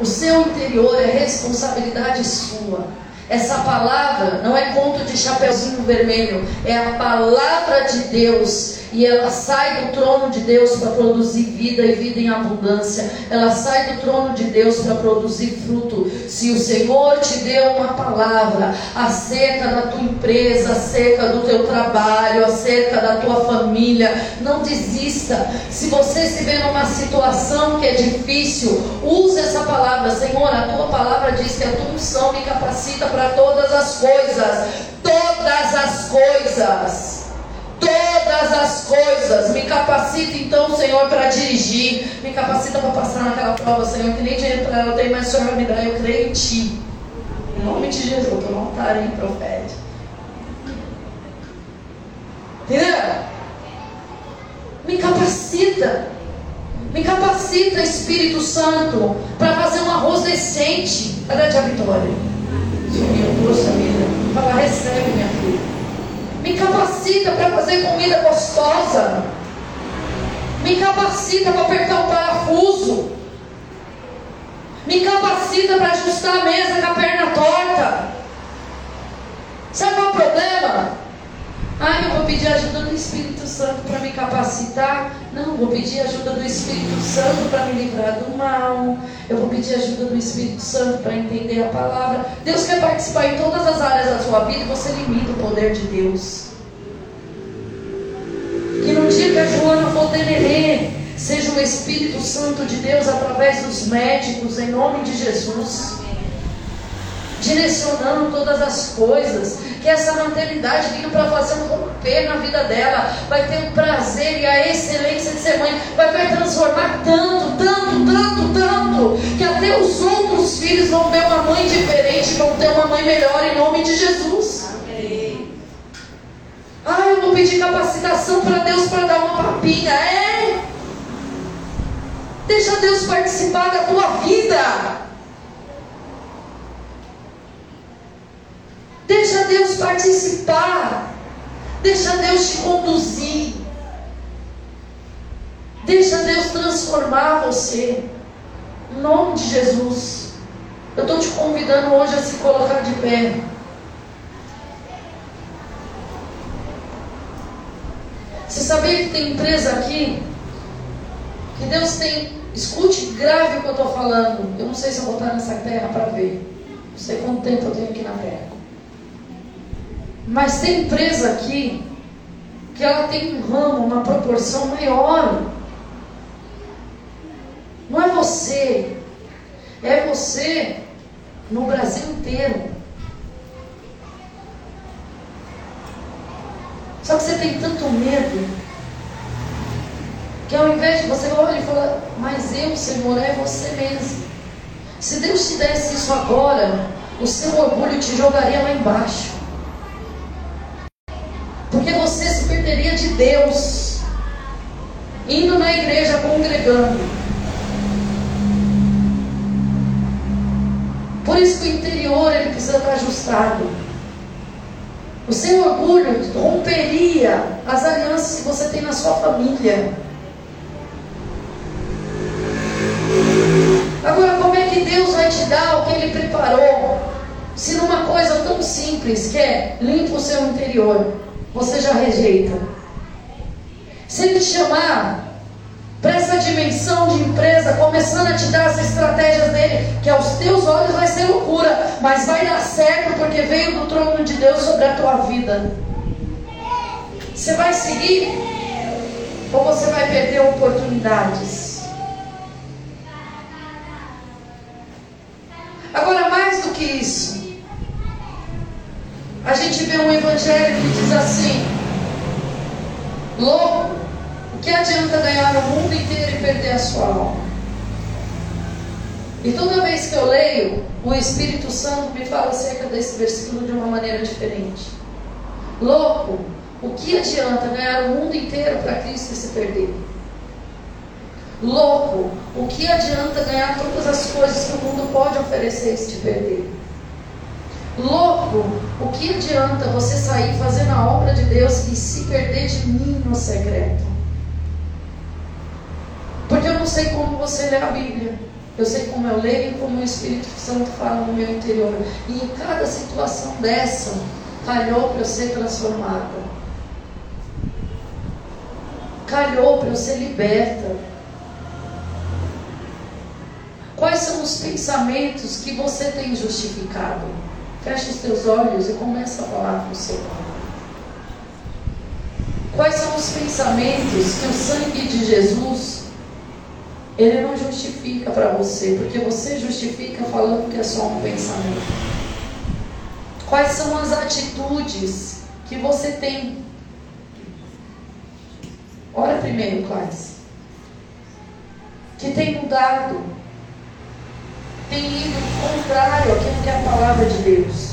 O seu interior é responsabilidade sua. Essa palavra não é conto de chapeuzinho vermelho, é a palavra de Deus e ela sai do trono de Deus para produzir vida e vida em abundância. Ela sai do trono de Deus para produzir fruto. Se o Senhor te deu uma palavra acerca da tua empresa, acerca do teu trabalho, acerca da tua família, não desista. Se você se vê numa situação que é difícil, use essa palavra. Senhor, a tua palavra diz que a tua unção me capacita para todas as coisas. Todas as coisas todas as coisas. Me capacita então, Senhor, para dirigir. Me capacita para passar naquela prova, Senhor, que nem dinheiro para ela tem, mas o Senhor vai me dar. Eu creio em Ti. Em nome de Jesus, no altar aí, profeta. Entendeu? Me capacita. Me capacita, Espírito Santo, para fazer um arroz decente. Cadê a vitória? Subiu, poxa vida. Fala, recebe, minha. Me capacita para fazer comida gostosa. Me capacita para apertar o parafuso. Me capacita para ajustar a mesa com a perna torta. Sabe qual é o problema? Ah, eu vou pedir ajuda do Espírito Santo para me capacitar. Não, vou pedir ajuda do Espírito Santo para me livrar do mal. Eu vou pedir ajuda do Espírito Santo para entender a palavra. Deus quer participar em todas as áreas da sua vida e você limita o poder de Deus. Que no dia que a Joana for tenerê, seja o Espírito Santo de Deus através dos médicos, em nome de Jesus direcionando todas as coisas, que essa maternidade vinha para fazer um romper na vida dela, vai ter o prazer e a excelência de ser mãe, vai, vai transformar tanto, tanto, tanto, tanto, que até os outros filhos vão ver uma mãe diferente, vão ter uma mãe melhor em nome de Jesus. Ah, eu vou pedir capacitação para Deus para dar uma papinha. É. Deixa Deus participar da tua vida. Deixa Deus participar. Deixa Deus te conduzir. Deixa Deus transformar você. Em nome de Jesus. Eu estou te convidando hoje a se colocar de pé. Você sabia que tem empresa aqui que Deus tem. Escute grave o que eu estou falando. Eu não sei se eu vou estar nessa terra para ver. Não sei quanto tempo eu tenho aqui na terra. Mas tem empresa aqui que ela tem um ramo, uma proporção maior. Não é você, é você no Brasil inteiro. Só que você tem tanto medo que ao invés de você olhar e falar, mas eu, Senhor, é você mesmo. Se Deus te desse isso agora, o seu orgulho te jogaria lá embaixo. Porque você se perderia de Deus, indo na igreja, congregando. Por isso que o interior ele precisa estar ajustado. O seu orgulho romperia as alianças que você tem na sua família. Agora, como é que Deus vai te dar o que Ele preparou? Se numa coisa tão simples que é limpa o seu interior você já rejeita. Se ele te chamar para essa dimensão de empresa, começando a te dar as estratégias dele, que aos teus olhos vai ser loucura, mas vai dar certo porque veio do trono de Deus sobre a tua vida. Você vai seguir? Ou você vai perder oportunidades? Agora, mais do que isso, a gente vê um evangelho que diz assim: louco, o que adianta ganhar o mundo inteiro e perder a sua alma? E toda vez que eu leio, o Espírito Santo me fala acerca desse versículo de uma maneira diferente. Louco, o que adianta ganhar o mundo inteiro para Cristo e se perder? Louco, o que adianta ganhar todas as coisas que o mundo pode oferecer e se perder? Louco, o que adianta você sair fazendo a obra de Deus e se perder de mim no secreto? Porque eu não sei como você lê a Bíblia. Eu sei como eu leio e como o Espírito Santo fala no meu interior. E em cada situação dessa, calhou para eu ser transformada. Calhou para eu ser liberta. Quais são os pensamentos que você tem justificado? Feche os teus olhos e começa a falar com o Senhor. Quais são os pensamentos que o sangue de Jesus ele não justifica para você, porque você justifica falando que é só um pensamento. Quais são as atitudes que você tem? Ora primeiro, quais? Que tem mudado, tem ido contrário àquilo que é a palavra de Deus.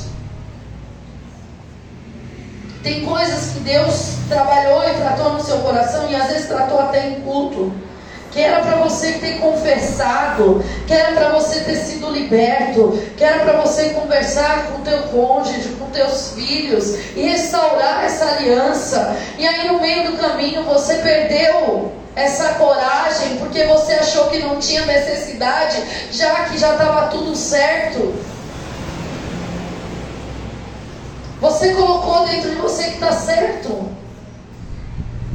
Tem coisas que Deus trabalhou e tratou no seu coração e às vezes tratou até em culto que era para você ter confessado, que era para você ter sido liberto, que era para você conversar com teu cônjuge, com teus filhos e restaurar essa aliança. E aí no meio do caminho você perdeu essa coragem porque você achou que não tinha necessidade, já que já estava tudo certo. Você colocou dentro de você que está certo.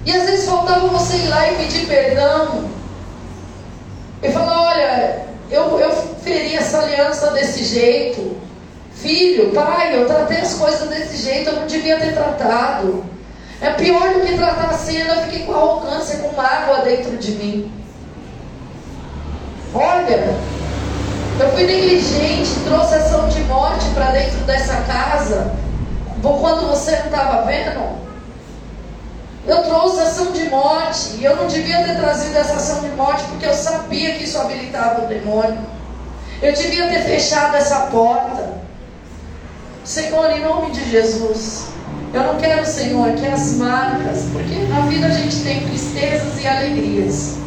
E às vezes faltava você ir lá e pedir perdão. Ele falou: Olha, eu, eu feri essa aliança desse jeito. Filho, pai, eu tratei as coisas desse jeito, eu não devia ter tratado. É pior do que tratar assim, eu fiquei com arrogância, com mágoa dentro de mim. Olha, eu fui negligente, trouxe ação de morte para dentro dessa casa. Quando você não estava vendo, eu trouxe ação de morte. E eu não devia ter trazido essa ação de morte porque eu sabia que isso habilitava o demônio. Eu devia ter fechado essa porta. Senhor, em nome de Jesus. Eu não quero, Senhor, que as marcas, porque na vida a gente tem tristezas e alegrias.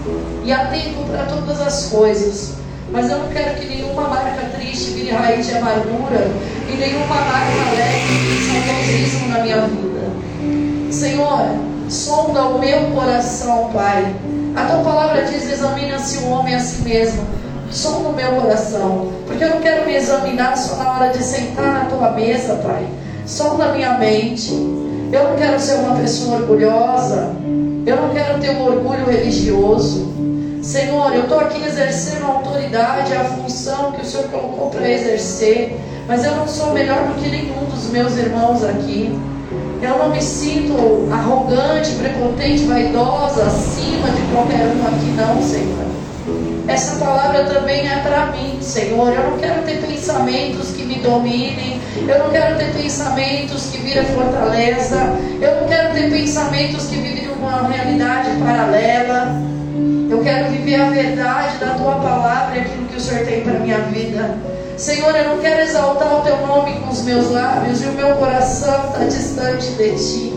E há tempo para todas as coisas. Mas eu não quero que nenhuma marca triste vire raiz de amargura e nenhuma marca alegre vire saudosismo na minha vida. Senhor, sonda o meu coração, Pai. A tua palavra diz: examina-se o homem a si mesmo. Sonda o meu coração, porque eu não quero me examinar só na hora de sentar na tua mesa, Pai. Sonda a minha mente. Eu não quero ser uma pessoa orgulhosa. Eu não quero ter um orgulho religioso. Senhor, eu estou aqui exercendo a autoridade, a função que o Senhor colocou para exercer, mas eu não sou melhor do que nenhum dos meus irmãos aqui. Eu não me sinto arrogante, prepotente, vaidosa, acima de qualquer um aqui, não, Senhor. Essa palavra também é para mim, Senhor. Eu não quero ter pensamentos que me dominem. Eu não quero ter pensamentos que viram fortaleza. Eu não quero ter pensamentos que vivem uma realidade paralela. Eu quero viver a verdade da tua palavra e aquilo que o Senhor tem para minha vida. Senhor, eu não quero exaltar o teu nome com os meus lábios e o meu coração está distante de ti.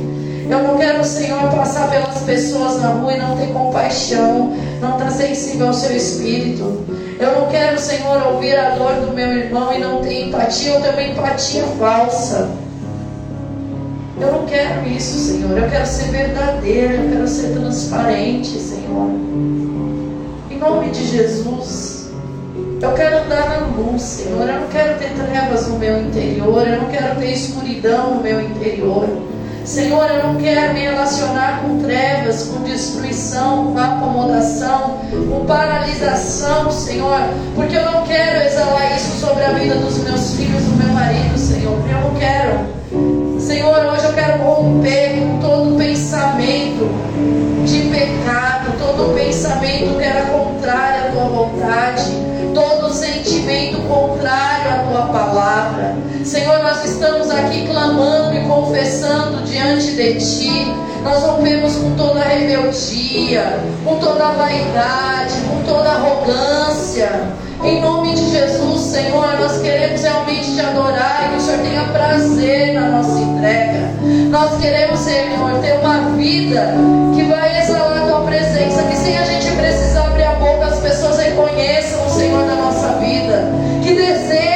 Eu não quero, Senhor, passar pelas pessoas na rua e não ter compaixão, não estar tá sensível ao seu espírito. Eu não quero, Senhor, ouvir a dor do meu irmão e não ter empatia ou ter uma empatia falsa. Eu não quero isso, Senhor. Eu quero ser verdadeiro, eu quero ser transparente, Senhor. Em nome de Jesus. Eu quero andar na luz, Senhor. Eu não quero ter trevas no meu interior. Eu não quero ter escuridão no meu interior. Senhor, eu não quero me relacionar com trevas, com destruição, com acomodação, com paralisação, Senhor, porque eu não quero exalar isso sobre a vida dos meus filhos, do meu marido, Senhor, porque eu não quero. Senhor, hoje eu quero romper com todo pensamento de pecado, todo pensamento que era contrário à tua vontade, todo sentimento contrário à tua palavra. Senhor, nós estamos aqui clamando e confessando diante de Ti. Nós rompemos com toda rebeldia, com toda vaidade, com toda arrogância. Em nome de Jesus, Senhor, nós queremos realmente te adorar e que o Senhor tenha prazer na nossa entrega. Nós queremos, Senhor, ter uma vida que vai exalar a tua presença, que sem a gente precisar abrir a boca, as pessoas reconheçam o Senhor na nossa vida, que desejam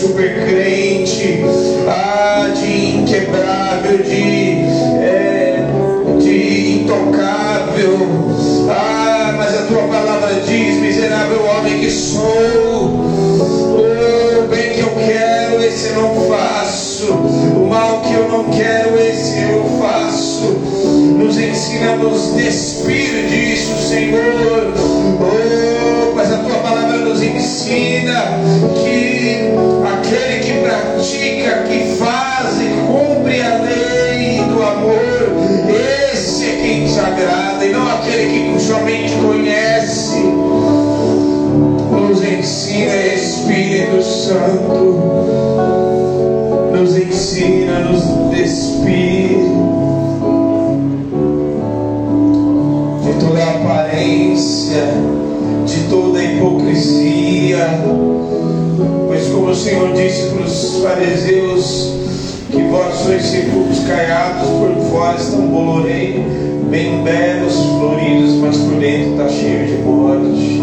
super crente, ah, de inquebrável, de, é, de intocável. Ah, mas a tua palavra diz, miserável homem que sou, oh, o bem que eu quero, esse eu não faço, o mal que eu não quero, esse eu faço. Nos ensina a nos despir disso, Senhor. Oh, mas a tua palavra nos ensina que somente conhece. Nos ensina, Espírito Santo, nos ensina a nos despir de toda aparência, de toda hipocrisia, pois como o Senhor disse para os fariseus, que vós sois sepulcros caiados, por fora estão bolorei, bem belos, floridos, mas por dentro está cheio de morte.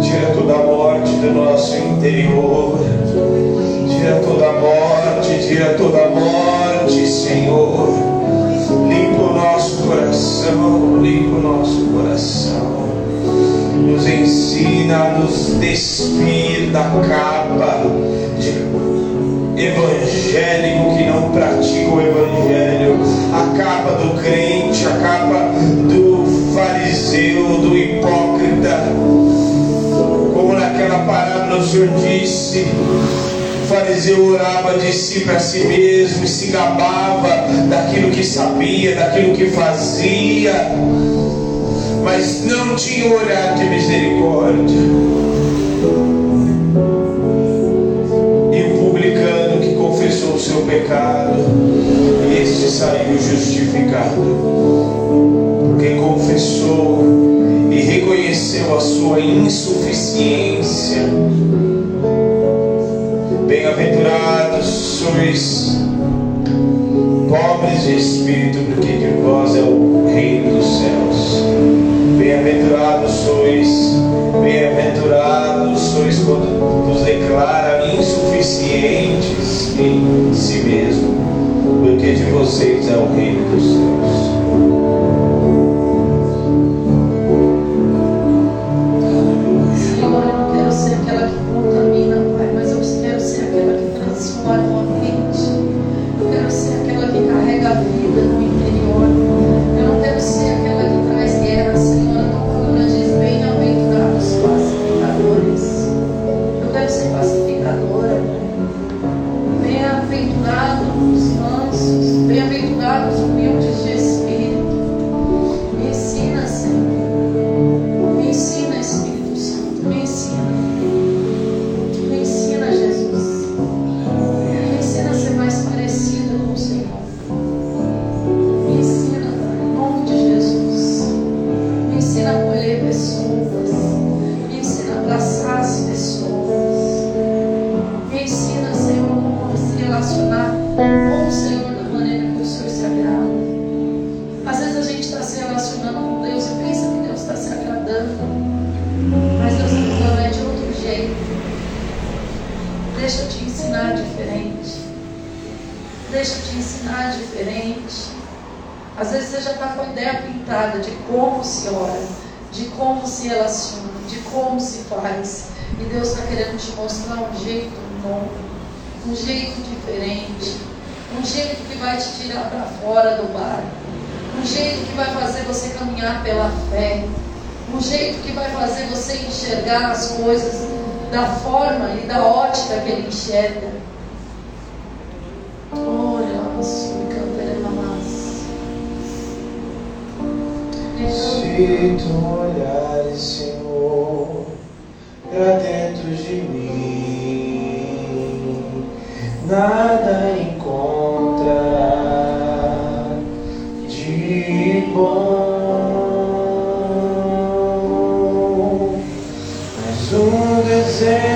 Tira toda a morte do nosso interior. Tira toda a morte, tira toda a morte, Senhor. Limpa o nosso coração, limpa o nosso coração. Nos ensina a nos despir da capa evangélico que não pratica o evangelho, a capa do crente, a capa do fariseu, do hipócrita. Como naquela parábola o Senhor disse, o fariseu orava de si para si mesmo e se gabava daquilo que sabia, daquilo que fazia, mas não tinha olhar de misericórdia. Saiu justificado, porque confessou e reconheceu a sua insuficiência. Bem-aventurados sois pobres de espírito, porque o reino da forma e da ótica que ele enxerga. Olha, Se tu olhares, Senhor, pra dentro de mim, nada encontra de bom. say